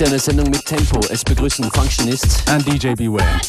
Heute eine Sendung mit Tempo. Es begrüßen Functionist and DJ Beware.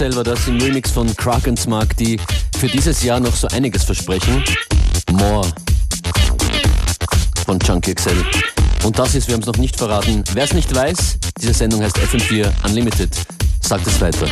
Selber das im Remix von Krakensmark, die für dieses Jahr noch so einiges versprechen. More von Chunky XL. Und das ist, wir haben es noch nicht verraten. Wer es nicht weiß, diese Sendung heißt FM4 Unlimited. Sagt es weiter.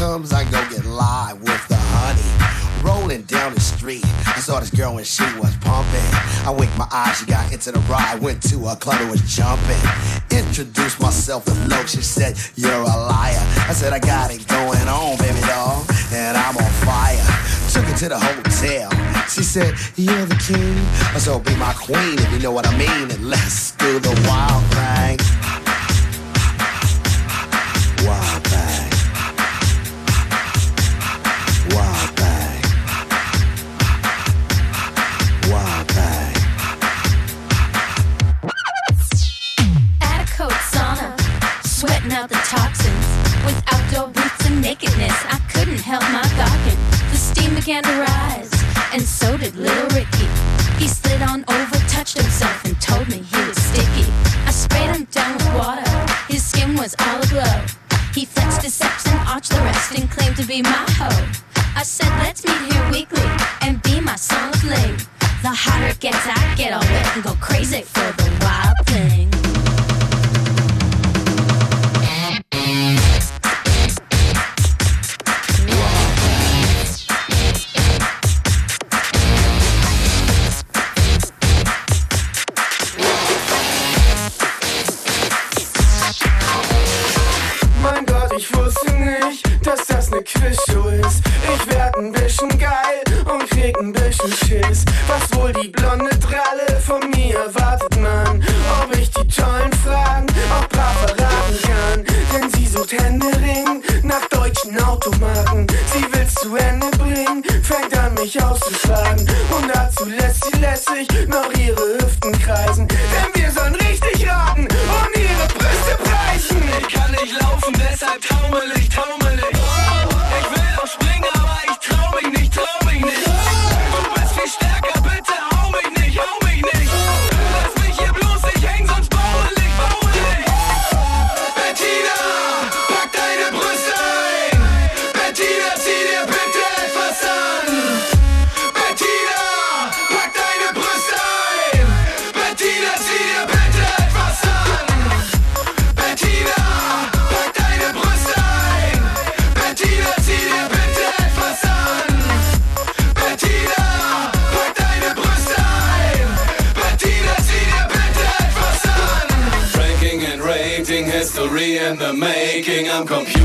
Comes, I go get live with the honey. rolling down the street. I saw this girl when she was pumping. I winked my eyes, she got into the ride. Went to a club and was jumping. Introduced myself to Loke. She said, You're a liar. I said, I got it going on, baby doll, and I'm on fire. Took her to the hotel. She said, You're the king. I said, oh, Be my queen if you know what I mean. And I couldn't help my gawking. The steam began to rise, and so did little Ricky. He slid on over, touched himself, and told me he was sticky. I sprayed him down with water, his skin was all aglow. He flexed his steps and arched the rest and claimed to be my hoe. I said, let's meet here weekly and be my son of late. The hotter it gets, I get all wet and go crazy in the making. I'm computer.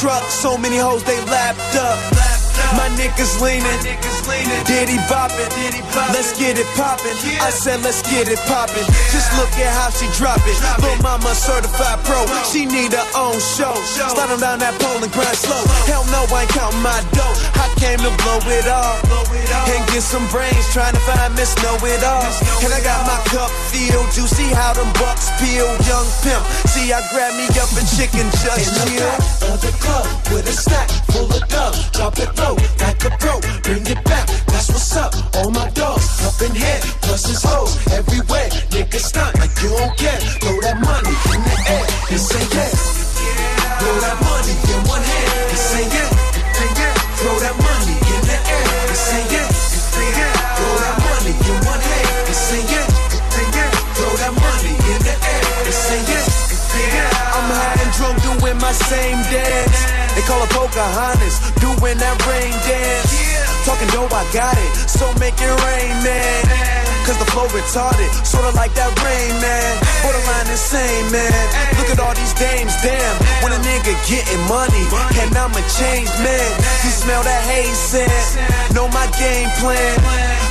Truck, so many hoes they lapped up. My niggas leaning, Diddy bopping, let's get it poppin'. I said let's get it poppin'. Just look at how she drop it. Lil' mama certified pro, she need her own show. Slide on down that pole and grind slow. Hell no, I ain't counting my dough. I came to blow it all and get some brains, trying to find Miss Know It All. And I got my cup filled, you see how them bucks peel, young pimp. See, I grab me up a chicken just chill. Of the club with a snack full of dubs, drop it low like a pro, bring it back. That's what's up. All my dogs up in here, plus his hoes everywhere. Niggas stunt like you don't care. Throw that money in the air and say yeah. Throw that money in one hand and say yeah. Throw that money in the air and say yeah. Throw that money in one hand and say yeah. Throw that money in the air and say yeah. I'm high and drunk doing my same dance. They call it Pocahontas, doing that rain dance. Talking dope, I got it, so make it rain, man. Cause the flow retarded, sorta like that rain, man. Borderline insane, man. Look at all these dames, damn. When a nigga getting money, and I'm a changed man. You smell that haze scent, know my game plan.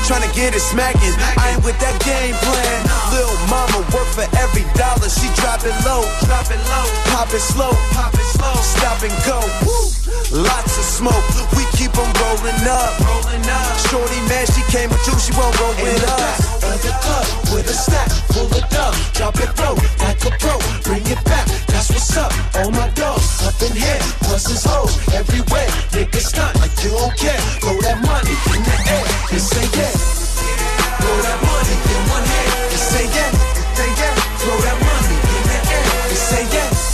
Tryna get it smacking, I ain't with that game plan. Lil' mama work for every dollar, she drop it low. Drop it low, pop it slow, pop it slow, stop and go. Woo. Lots of smoke, we keep on rolling up. Rolling up. Shorty mad, she came with you, she won't roll with us. of the club with a snack full of dubs, drop it low like a pro, bring it back. That's what's up. All my dogs up in here, plus his hoes everywhere. Niggas stunt like you don't care. Throw that money in the air and say yeah. Throw that money in one hand and. Say yeah. Throw that money in the air and say yeah.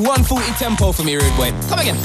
140 tempo for me, rude boy. Come again.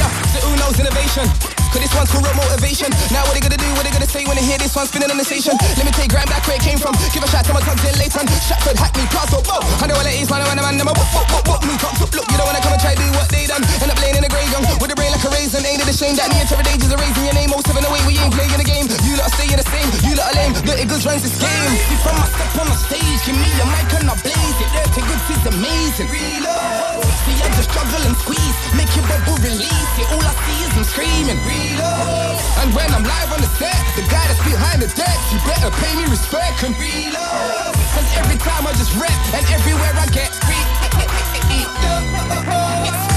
Yeah, the Uno's innovation. Cause this one's called motivation. Now what they gonna do? What they gonna say when they hear this one spinning on the station? Let me take Grand back where it came from. Give a shout to my tugs in Leyton. Stratford, Hackney, Plaza, whoa. I know what it is, man. I man, man, man. Whoop, whoop, whoop, whoop. Move up, look, you don't wanna come and try to do what they done. End up laying in the grave young with a brain like a raisin. Ain't it a shame that me and Trevor Dages are raising your name? Oh, seven oh away, we ain't playing the game. You lot staying the same. You lot are lame. Dirty goods runs this game. From my step on the stage, give me a mic and I blaze it. Goods is amazing. Reload. See, I just struggle and squeeze. Make your bubble release it. All I see is them screaming. Reload. And when I'm live on the set, the guy that's behind the desk, you better pay me respect and reload. Cause every time I just rap, and everywhere I get.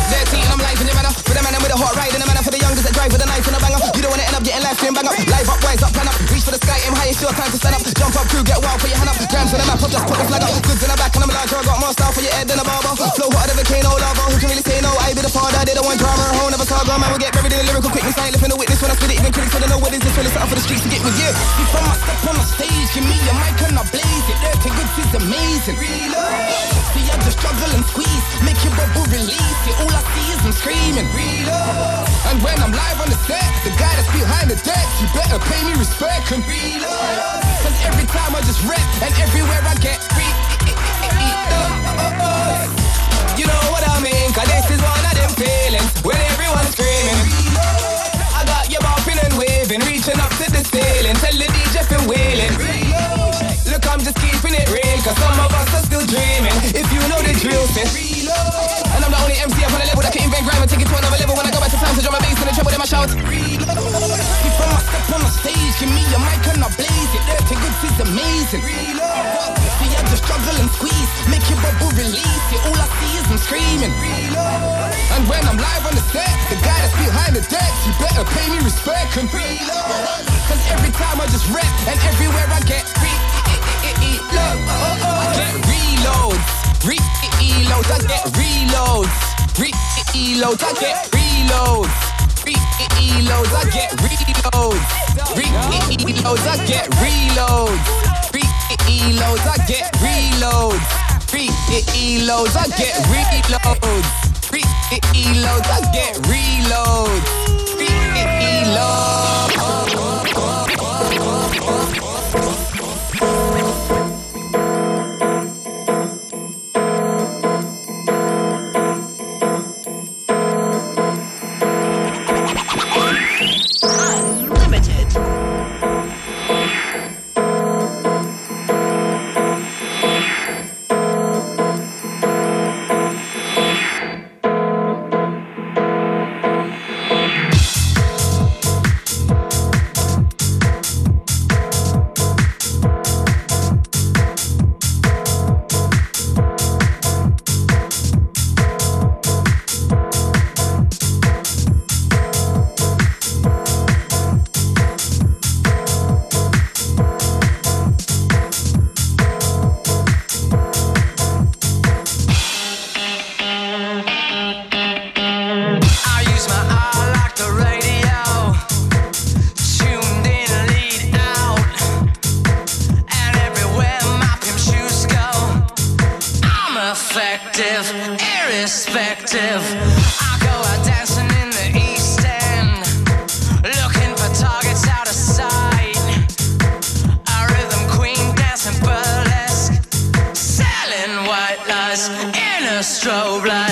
Dirty and I'm live in the manner With a man with a hot ride in the manner For the youngest that drive with a knife and a banger Up getting life stream bang up. Live up, rise up, plan up. Reach for the sky, aim high, it's your time to stand up. Jump up, crew, get wild, put your hand up. Grams on the map, I'll just put the flag up. Goods in the back and I'm larger I got more style for your head than a barber. Flow hotter than volcano lava Who can really say no? I be the father, they don't want drama. A whole never saga, man will get buried in the lyrical quickness. I ain't lifting the witness when I spit it Even critics don't know what is. This Feeling something for the streets to get with you. Before my step on the stage Give me your mic and I blaze it. Dirty goods is amazing. Reload See I just struggle and squeeze. Make your bubble release it. All I see is them screaming. Reload And when I'm live on the set The guy that's behind the desk. You better pay me respect and reload Cause every time I just rap And everywhere I get re- You know what I mean? Cause this is one of them feelings When everyone's screaming. I got you bopping and waving Reaching up to the ceiling Tell the DJ fin wailing Look I'm just keeping it real Cause some of us are still dreaming. If you know the And I'm the only MC up on the level That can invent grime and take it to another level. When I go back to town to drum my bass in the treble then I shout Before I step on the stage Give me a mic and I blaze it. Dirty goods is amazing. See I just struggle and squeeze Make your bubble release it. All I see is them screaming. And when I'm live on the set The guy that's behind the desk You better pay me respect and Cause every time I just rap And everywhere I get re- uh, uh, uh, I get reloads, reloads, I get reloads, reloads, I get reloads, reloads, I get reloads, reloads, I get reloads, reloads, I get reloads, reloads, I get reloads, reloads, I get reloads. Irrespective. I go out dancing in the East End, looking for targets out of sight. A rhythm queen dancing burlesque, selling white lies in a strobe light.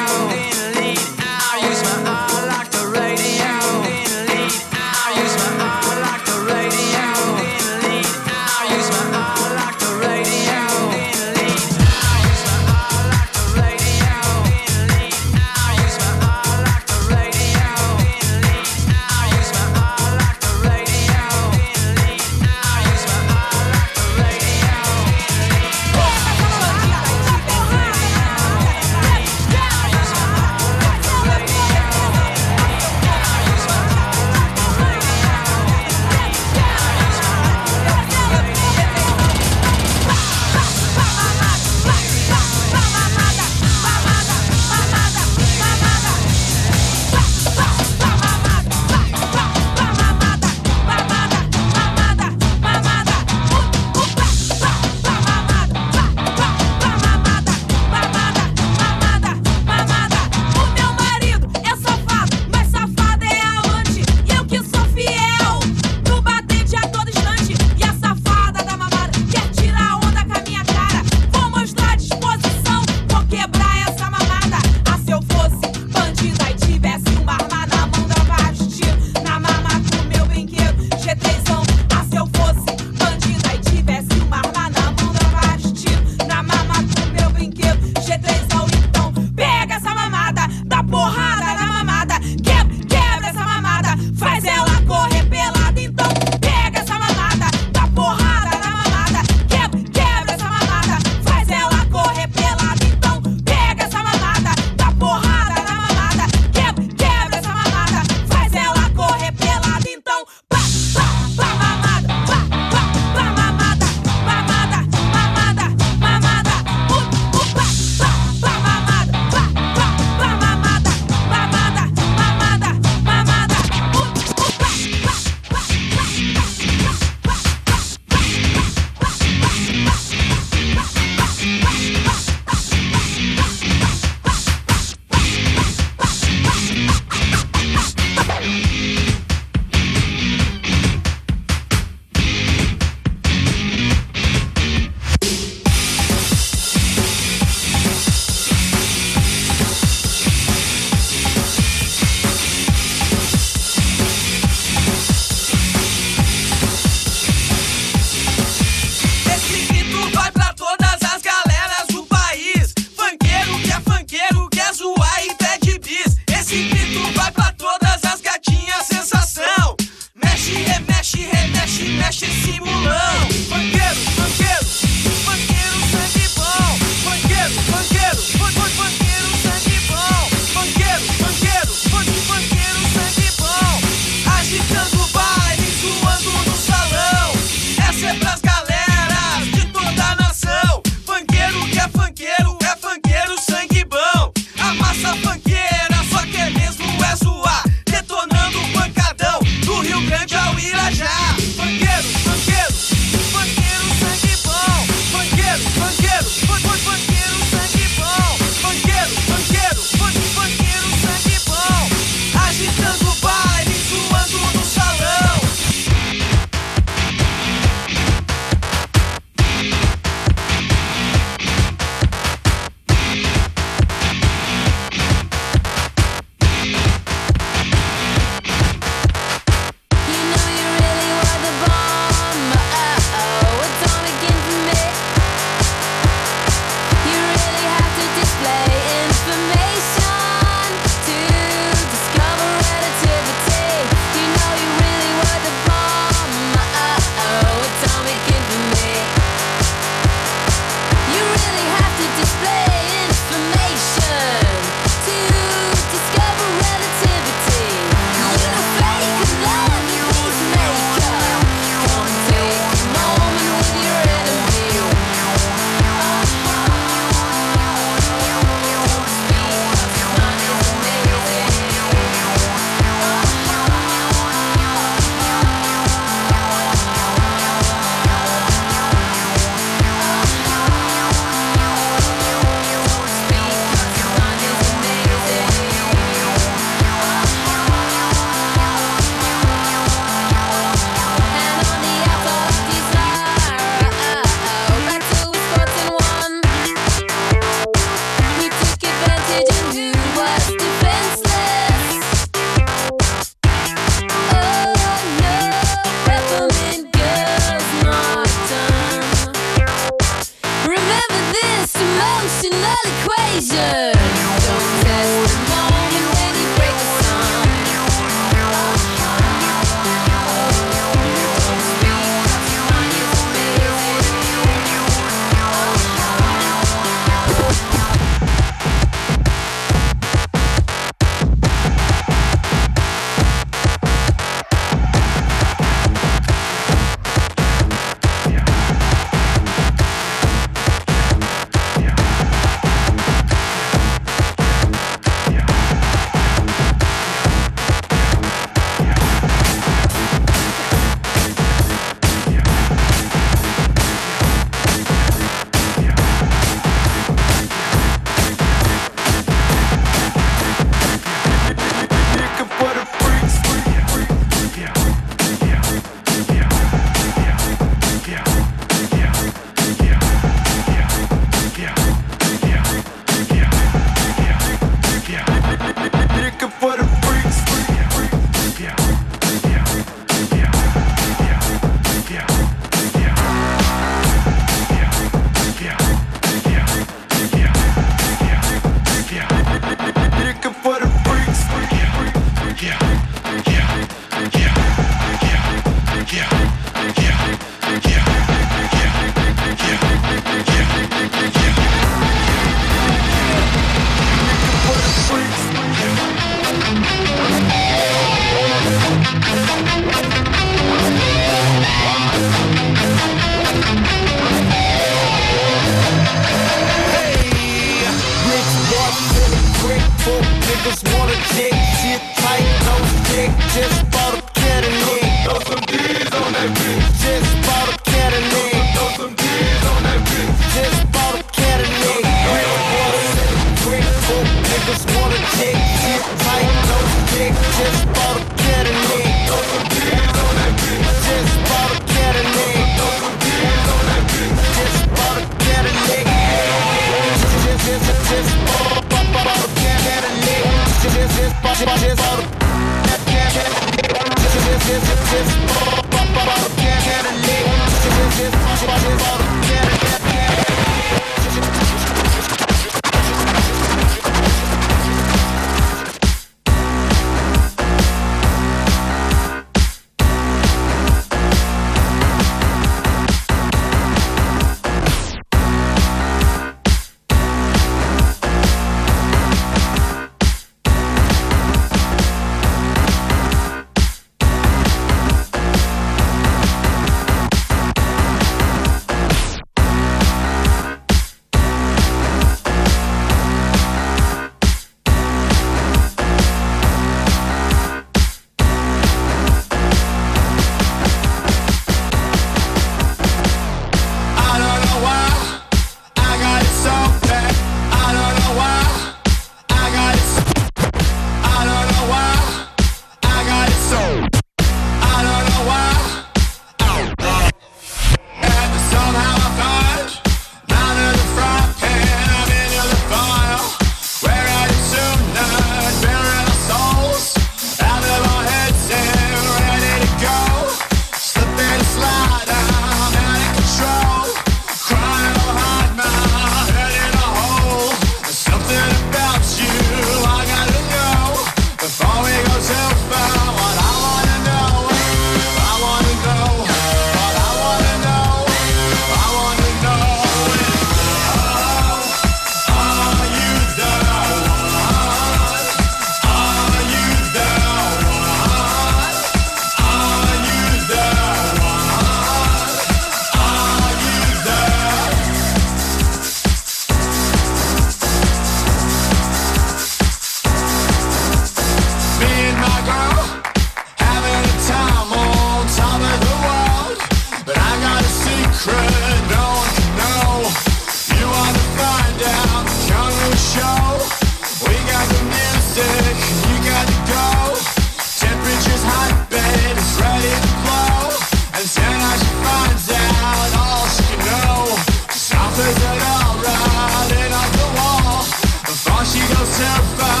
She goes too far,